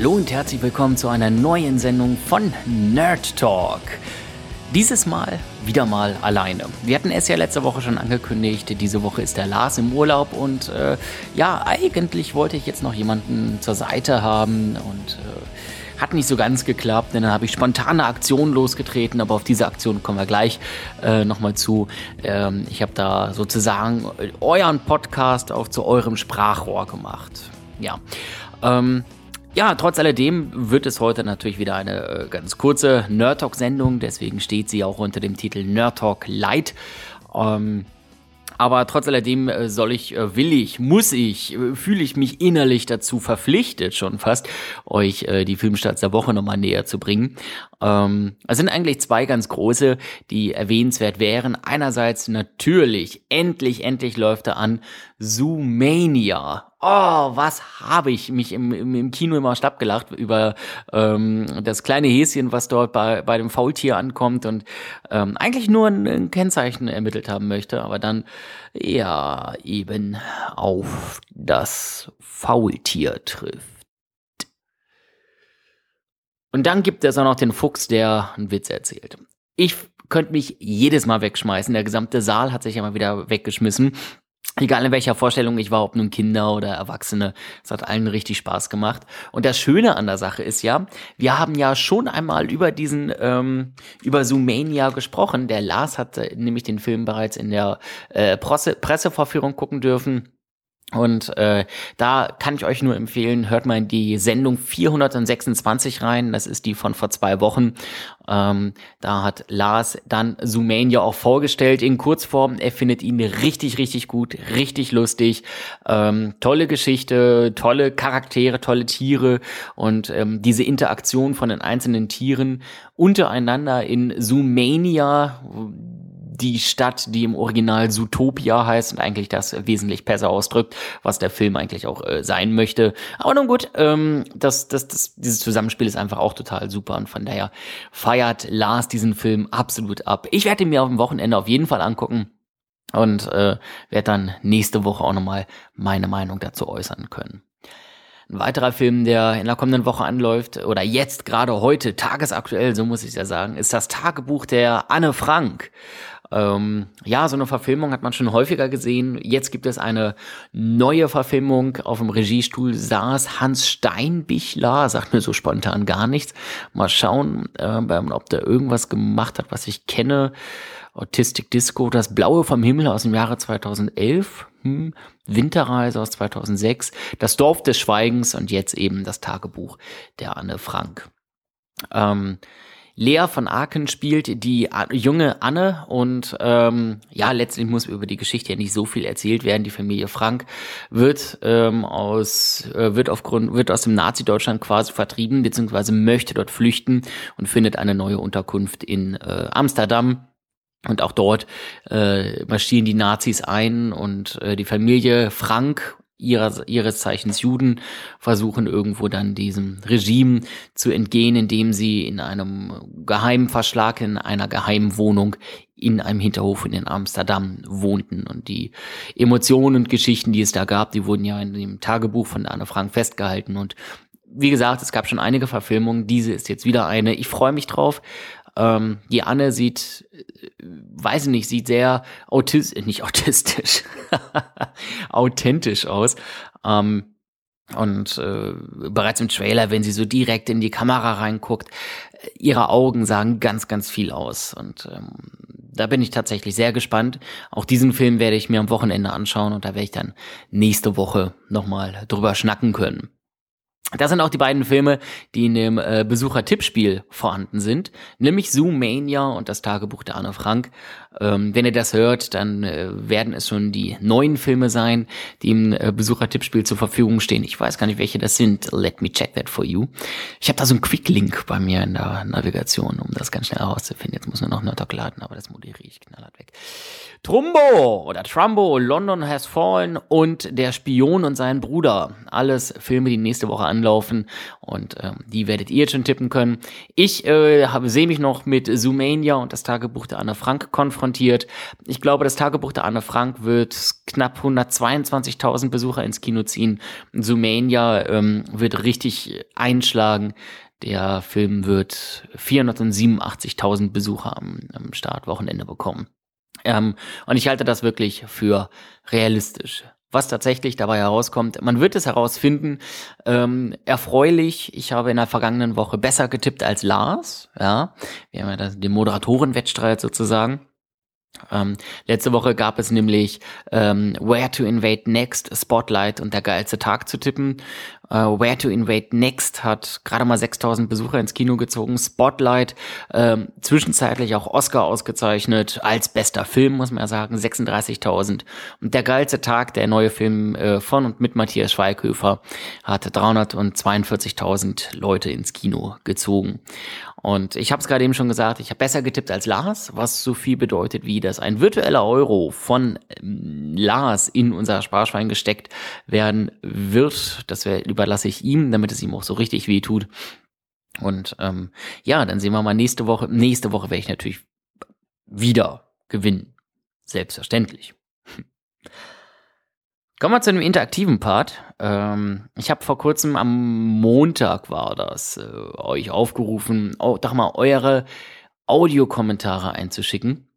Hallo und herzlich willkommen zu einer neuen Sendung von Nerd Talk. Dieses Mal wieder mal alleine. Wir hatten es ja letzte Woche schon angekündigt, diese Woche ist der Lars im Urlaub und äh, ja, eigentlich wollte ich jetzt noch jemanden zur Seite haben und äh, hat nicht so ganz geklappt, denn dann habe ich spontane Aktionen losgetreten, aber auf diese Aktion kommen wir gleich äh, nochmal zu. Ähm, ich habe da sozusagen euren Podcast auch zu eurem Sprachrohr gemacht. Ja. Ähm, ja, trotz alledem wird es heute natürlich wieder eine äh, ganz kurze Nerd Talk-Sendung, deswegen steht sie auch unter dem Titel Nerd Talk Light. Ähm, aber trotz alledem äh, soll ich, äh, will ich, muss ich, fühle ich mich innerlich dazu verpflichtet schon fast, euch die Filmstarts der Woche nochmal näher zu bringen. Ähm, es sind eigentlich zwei ganz große, die erwähnenswert wären. Einerseits natürlich, endlich, endlich läuft er an, Zoomania oh, was habe ich mich im, im, im Kino immer schlapp gelacht über ähm, das kleine Häschen, was dort bei, bei dem Faultier ankommt und ähm, eigentlich nur ein, ein Kennzeichen ermittelt haben möchte, aber dann ja eben auf das Faultier trifft. Und dann gibt es auch noch den Fuchs, der einen Witz erzählt. Ich könnte mich jedes Mal wegschmeißen. Der gesamte Saal hat sich ja mal wieder weggeschmissen. Egal in welcher Vorstellung ich war, ob nun Kinder oder Erwachsene, es hat allen richtig Spaß gemacht. Und das Schöne an der Sache ist ja, wir haben ja schon einmal über diesen, ähm, über Zoomania gesprochen. Der Lars hat nämlich den Film bereits in der äh, Presse Pressevorführung gucken dürfen. Und äh, da kann ich euch nur empfehlen, hört mal in die Sendung 426 rein. Das ist die von vor zwei Wochen. Ähm, da hat Lars dann Zoomania auch vorgestellt in Kurzform. Er findet ihn richtig, richtig gut, richtig lustig. Ähm, tolle Geschichte, tolle Charaktere, tolle Tiere und ähm, diese Interaktion von den einzelnen Tieren untereinander in Zoomania die Stadt, die im Original Zootopia heißt und eigentlich das wesentlich besser ausdrückt, was der Film eigentlich auch äh, sein möchte. Aber nun gut, ähm, das, das, das, dieses Zusammenspiel ist einfach auch total super und von daher feiert Lars diesen Film absolut ab. Ich werde ihn mir auf dem Wochenende auf jeden Fall angucken und äh, werde dann nächste Woche auch nochmal meine Meinung dazu äußern können. Ein weiterer Film, der in der kommenden Woche anläuft, oder jetzt gerade heute, tagesaktuell, so muss ich ja sagen, ist das Tagebuch der Anne Frank. Ähm, ja, so eine Verfilmung hat man schon häufiger gesehen. Jetzt gibt es eine neue Verfilmung. Auf dem Regiestuhl saß Hans Steinbichler, sagt mir so spontan gar nichts. Mal schauen, äh, ob der irgendwas gemacht hat, was ich kenne. Autistic Disco, das Blaue vom Himmel aus dem Jahre 2011, hm, Winterreise aus 2006, das Dorf des Schweigens und jetzt eben das Tagebuch der Anne Frank. Ähm, Lea von Aken spielt die junge Anne und ähm, ja, letztlich muss über die Geschichte ja nicht so viel erzählt werden. Die Familie Frank wird ähm, aus äh, wird aufgrund wird aus dem Nazi-Deutschland quasi vertrieben beziehungsweise möchte dort flüchten und findet eine neue Unterkunft in äh, Amsterdam. Und auch dort äh, marschieren die Nazis ein und äh, die Familie Frank ihrer, ihres Zeichens Juden versuchen irgendwo dann diesem Regime zu entgehen, indem sie in einem geheimen Verschlag in einer geheimen Wohnung in einem Hinterhof in Amsterdam wohnten. Und die Emotionen und Geschichten, die es da gab, die wurden ja in dem Tagebuch von Anne Frank festgehalten. Und wie gesagt, es gab schon einige Verfilmungen. Diese ist jetzt wieder eine. Ich freue mich drauf. Ähm, die Anne sieht, äh, weiß ich nicht, sieht sehr autistisch, nicht autistisch, authentisch aus. Ähm, und äh, bereits im Trailer, wenn sie so direkt in die Kamera reinguckt, äh, ihre Augen sagen ganz, ganz viel aus. Und ähm, da bin ich tatsächlich sehr gespannt. Auch diesen Film werde ich mir am Wochenende anschauen und da werde ich dann nächste Woche nochmal drüber schnacken können. Das sind auch die beiden Filme, die in dem äh, Besucher-Tippspiel vorhanden sind, nämlich Zoomania und das Tagebuch der Anne Frank. Ähm, wenn ihr das hört, dann äh, werden es schon die neuen Filme sein, die im äh, Besucher-Tippspiel zur Verfügung stehen. Ich weiß gar nicht, welche das sind. Let me check that for you. Ich habe da so einen Quick-Link bei mir in der Navigation, um das ganz schnell herauszufinden. Jetzt muss nur noch Nerdtalk laden, aber das moderiere ich knallhart weg. Trumbo oder Trumbo, London Has Fallen und Der Spion und sein Bruder. Alles Filme, die nächste Woche anlaufen und ähm, die werdet ihr jetzt schon tippen können. Ich äh, sehe mich noch mit Zoomania und das Tagebuch der Anne Frank konfrontiert konfrontiert. Ich glaube, das Tagebuch der Anne Frank wird knapp 122.000 Besucher ins Kino ziehen. Zoomania ähm, wird richtig einschlagen. Der Film wird 487.000 Besucher am, am Startwochenende bekommen. Ähm, und ich halte das wirklich für realistisch. Was tatsächlich dabei herauskommt, man wird es herausfinden. Ähm, erfreulich, ich habe in der vergangenen Woche besser getippt als Lars. Ja, wir haben ja den Moderatorenwettstreit sozusagen. Ähm, letzte Woche gab es nämlich ähm, Where to Invade Next, Spotlight und der geilste Tag zu tippen. Äh, Where to Invade Next hat gerade mal 6000 Besucher ins Kino gezogen. Spotlight ähm, zwischenzeitlich auch Oscar ausgezeichnet als bester Film, muss man ja sagen, 36.000. Und der geilste Tag, der neue Film äh, von und mit Matthias Schweighöfer, hat 342.000 Leute ins Kino gezogen. Und ich habe es gerade eben schon gesagt, ich habe besser getippt als Lars, was so viel bedeutet wie, dass ein virtueller Euro von ähm, Lars in unser Sparschwein gesteckt werden wird. Das überlasse ich ihm, damit es ihm auch so richtig weh tut. Und ähm, ja, dann sehen wir mal nächste Woche. Nächste Woche werde ich natürlich wieder gewinnen. Selbstverständlich. Kommen wir zu einem interaktiven Part. Ähm, ich habe vor kurzem am Montag war das, äh, euch aufgerufen, oh, doch mal eure Audiokommentare einzuschicken.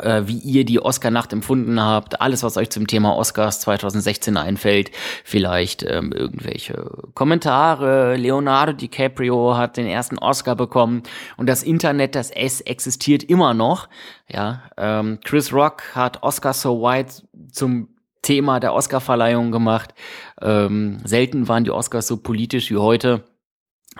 Äh, wie ihr die Oscar-Nacht empfunden habt, alles, was euch zum Thema Oscars 2016 einfällt, vielleicht ähm, irgendwelche Kommentare. Leonardo DiCaprio hat den ersten Oscar bekommen und das Internet, das es existiert immer noch. Ja, ähm, Chris Rock hat Oscar So White zum Thema der Oscarverleihung gemacht. Ähm, selten waren die Oscars so politisch wie heute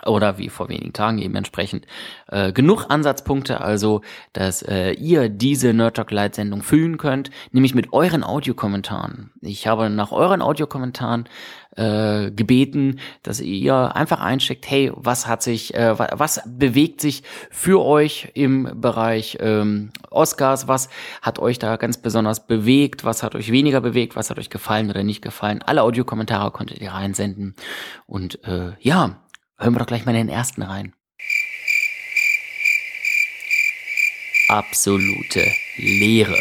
oder wie vor wenigen Tagen eben entsprechend äh, genug Ansatzpunkte, also dass äh, ihr diese Nerd Talk Light Sendung füllen könnt, nämlich mit euren Audiokommentaren. Ich habe nach euren Audiokommentaren äh, gebeten, dass ihr einfach einsteckt, hey, was hat sich, äh, was bewegt sich für euch im Bereich ähm, Oscars, was hat euch da ganz besonders bewegt, was hat euch weniger bewegt, was hat euch gefallen oder nicht gefallen. Alle Audiokommentare konntet ihr reinsenden und äh, ja, Hören wir doch gleich mal in den ersten rein. Absolute Leere.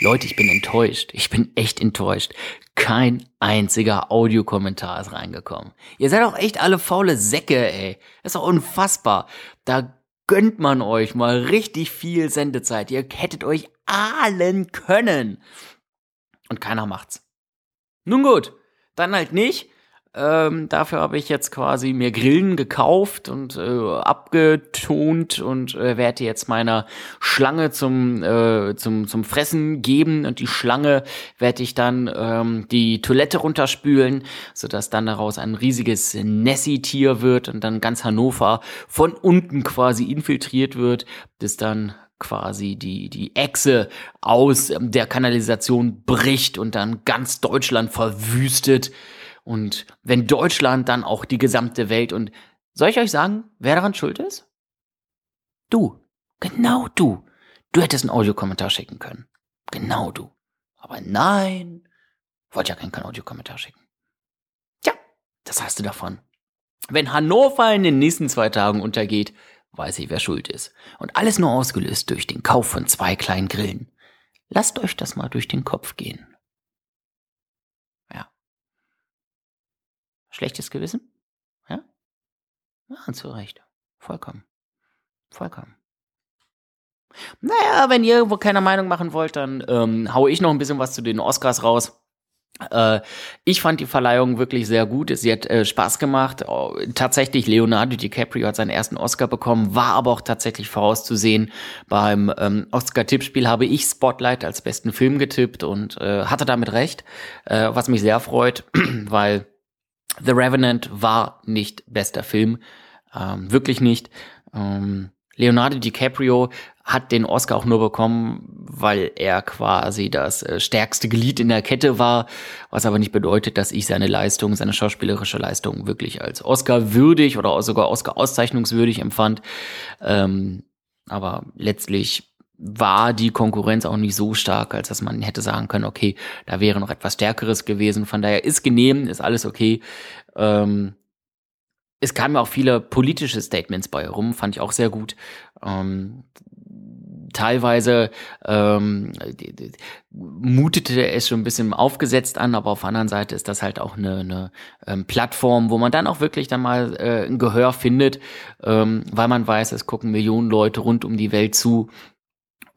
Leute, ich bin enttäuscht. Ich bin echt enttäuscht. Kein einziger Audiokommentar ist reingekommen. Ihr seid auch echt alle faule Säcke, ey. Das ist doch unfassbar. Da gönnt man euch mal richtig viel Sendezeit. Ihr hättet euch ahlen können. Und keiner macht's. Nun gut, dann halt nicht. Ähm, dafür habe ich jetzt quasi mir Grillen gekauft und äh, abgetont und äh, werde jetzt meiner Schlange zum, äh, zum, zum Fressen geben und die Schlange werde ich dann ähm, die Toilette runterspülen, sodass dann daraus ein riesiges Nessie-Tier wird und dann ganz Hannover von unten quasi infiltriert wird, bis dann quasi die, die Echse aus der Kanalisation bricht und dann ganz Deutschland verwüstet. Und wenn Deutschland, dann auch die gesamte Welt. Und soll ich euch sagen, wer daran schuld ist? Du. Genau du. Du hättest einen Audiokommentar schicken können. Genau du. Aber nein, wollte ja keinen Audiokommentar schicken. Tja, das hast du davon. Wenn Hannover in den nächsten zwei Tagen untergeht, weiß ich, wer schuld ist. Und alles nur ausgelöst durch den Kauf von zwei kleinen Grillen. Lasst euch das mal durch den Kopf gehen. Schlechtes Gewissen? Ja? Ja, zu Recht. Vollkommen. Vollkommen. Naja, wenn ihr irgendwo keine Meinung machen wollt, dann ähm, hau ich noch ein bisschen was zu den Oscars raus. Äh, ich fand die Verleihung wirklich sehr gut. Sie hat äh, Spaß gemacht. Oh, tatsächlich, Leonardo DiCaprio hat seinen ersten Oscar bekommen, war aber auch tatsächlich vorauszusehen. Beim ähm, Oscar-Tippspiel habe ich Spotlight als besten Film getippt und äh, hatte damit recht, äh, was mich sehr freut, weil The Revenant war nicht bester Film, ähm, wirklich nicht. Ähm, Leonardo DiCaprio hat den Oscar auch nur bekommen, weil er quasi das äh, stärkste Glied in der Kette war, was aber nicht bedeutet, dass ich seine Leistung, seine schauspielerische Leistung wirklich als Oscar würdig oder sogar Oscar auszeichnungswürdig empfand. Ähm, aber letztlich war die Konkurrenz auch nicht so stark, als dass man hätte sagen können, okay, da wäre noch etwas Stärkeres gewesen. Von daher ist genehm, ist alles okay. Ähm, es kamen auch viele politische Statements bei rum, fand ich auch sehr gut. Ähm, teilweise ähm, mutete es schon ein bisschen aufgesetzt an, aber auf der anderen Seite ist das halt auch eine, eine ähm, Plattform, wo man dann auch wirklich dann mal äh, ein Gehör findet, ähm, weil man weiß, es gucken Millionen Leute rund um die Welt zu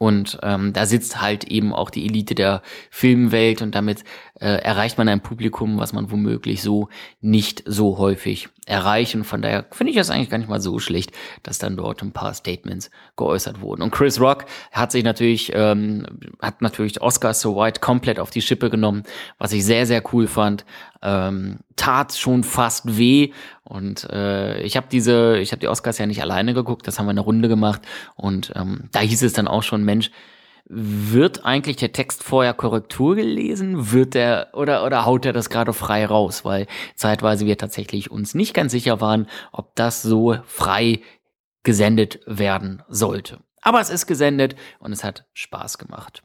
und ähm, da sitzt halt eben auch die Elite der Filmwelt und damit äh, erreicht man ein Publikum, was man womöglich so nicht so häufig erreichen. Von daher finde ich das eigentlich gar nicht mal so schlecht, dass dann dort ein paar Statements geäußert wurden. Und Chris Rock hat sich natürlich, ähm, hat natürlich Oscar So White komplett auf die Schippe genommen, was ich sehr, sehr cool fand. Ähm, tat schon fast weh. Und äh, ich habe diese, ich habe die Oscars ja nicht alleine geguckt, das haben wir eine Runde gemacht. Und ähm, da hieß es dann auch schon, Mensch, wird eigentlich der Text vorher Korrektur gelesen? Wird der oder oder haut er das gerade frei raus? Weil zeitweise wir tatsächlich uns nicht ganz sicher waren, ob das so frei gesendet werden sollte. Aber es ist gesendet und es hat Spaß gemacht.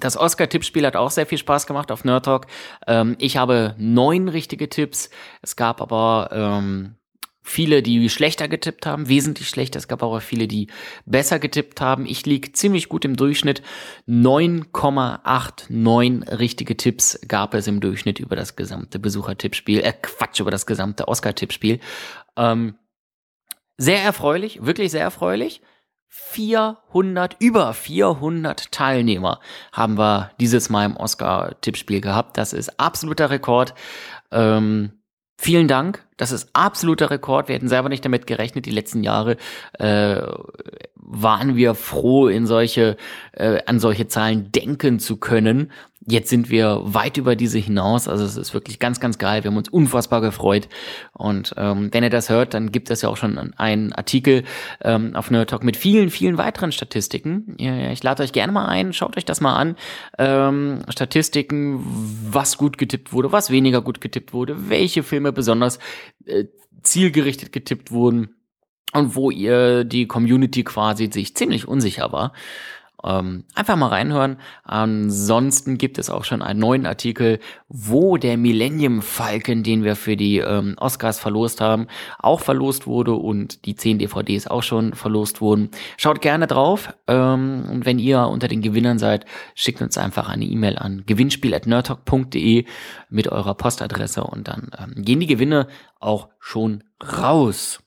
Das Oscar-Tippspiel hat auch sehr viel Spaß gemacht auf Nerd Talk. Ähm, ich habe neun richtige Tipps. Es gab aber ähm, viele, die schlechter getippt haben, wesentlich schlechter. Es gab aber viele, die besser getippt haben. Ich lieg ziemlich gut im Durchschnitt. 9,89 richtige Tipps gab es im Durchschnitt über das gesamte Besuchertippspiel. Äh, Quatsch, über das gesamte Oscar-Tippspiel. Ähm, sehr erfreulich, wirklich sehr erfreulich. 400, über 400 Teilnehmer haben wir dieses Mal im Oscar-Tippspiel gehabt. Das ist absoluter Rekord. Ähm, Vielen Dank. Das ist absoluter Rekord. Wir hätten selber nicht damit gerechnet. Die letzten Jahre äh, waren wir froh, in solche, äh, an solche Zahlen denken zu können. Jetzt sind wir weit über diese hinaus. Also es ist wirklich ganz, ganz geil. Wir haben uns unfassbar gefreut. Und ähm, wenn ihr das hört, dann gibt es ja auch schon einen Artikel ähm, auf Nerd Talk mit vielen, vielen weiteren Statistiken. Ich lade euch gerne mal ein, schaut euch das mal an. Ähm, Statistiken, was gut getippt wurde, was weniger gut getippt wurde, welche Filme besonders äh, zielgerichtet getippt wurden und wo ihr die Community quasi sich ziemlich unsicher war. Ähm, einfach mal reinhören. Ansonsten gibt es auch schon einen neuen Artikel, wo der Millennium Falcon, den wir für die ähm, Oscars verlost haben, auch verlost wurde und die 10 DVDs auch schon verlost wurden. Schaut gerne drauf. Ähm, und wenn ihr unter den Gewinnern seid, schickt uns einfach eine E-Mail an gewinnspiel.nerdtalk.de mit eurer Postadresse und dann ähm, gehen die Gewinne auch schon raus.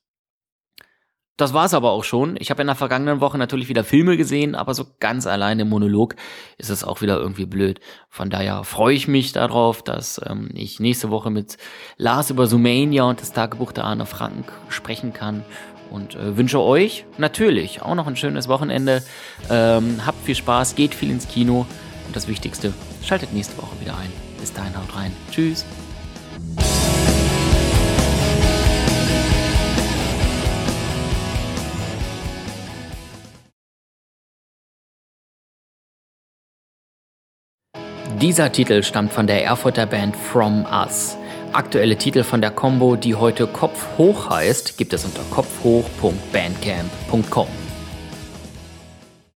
Das war's aber auch schon. Ich habe in der vergangenen Woche natürlich wieder Filme gesehen, aber so ganz alleine im Monolog ist es auch wieder irgendwie blöd. Von daher freue ich mich darauf, dass ähm, ich nächste Woche mit Lars über Sumania und das Tagebuch der Arne Frank sprechen kann. Und äh, wünsche euch natürlich auch noch ein schönes Wochenende. Ähm, habt viel Spaß, geht viel ins Kino. Und das Wichtigste, schaltet nächste Woche wieder ein. Bis dahin haut rein. Tschüss. Dieser Titel stammt von der Erfurter Band From Us. Aktuelle Titel von der Combo, die heute Kopf hoch heißt, gibt es unter kopfhoch.bandcamp.com.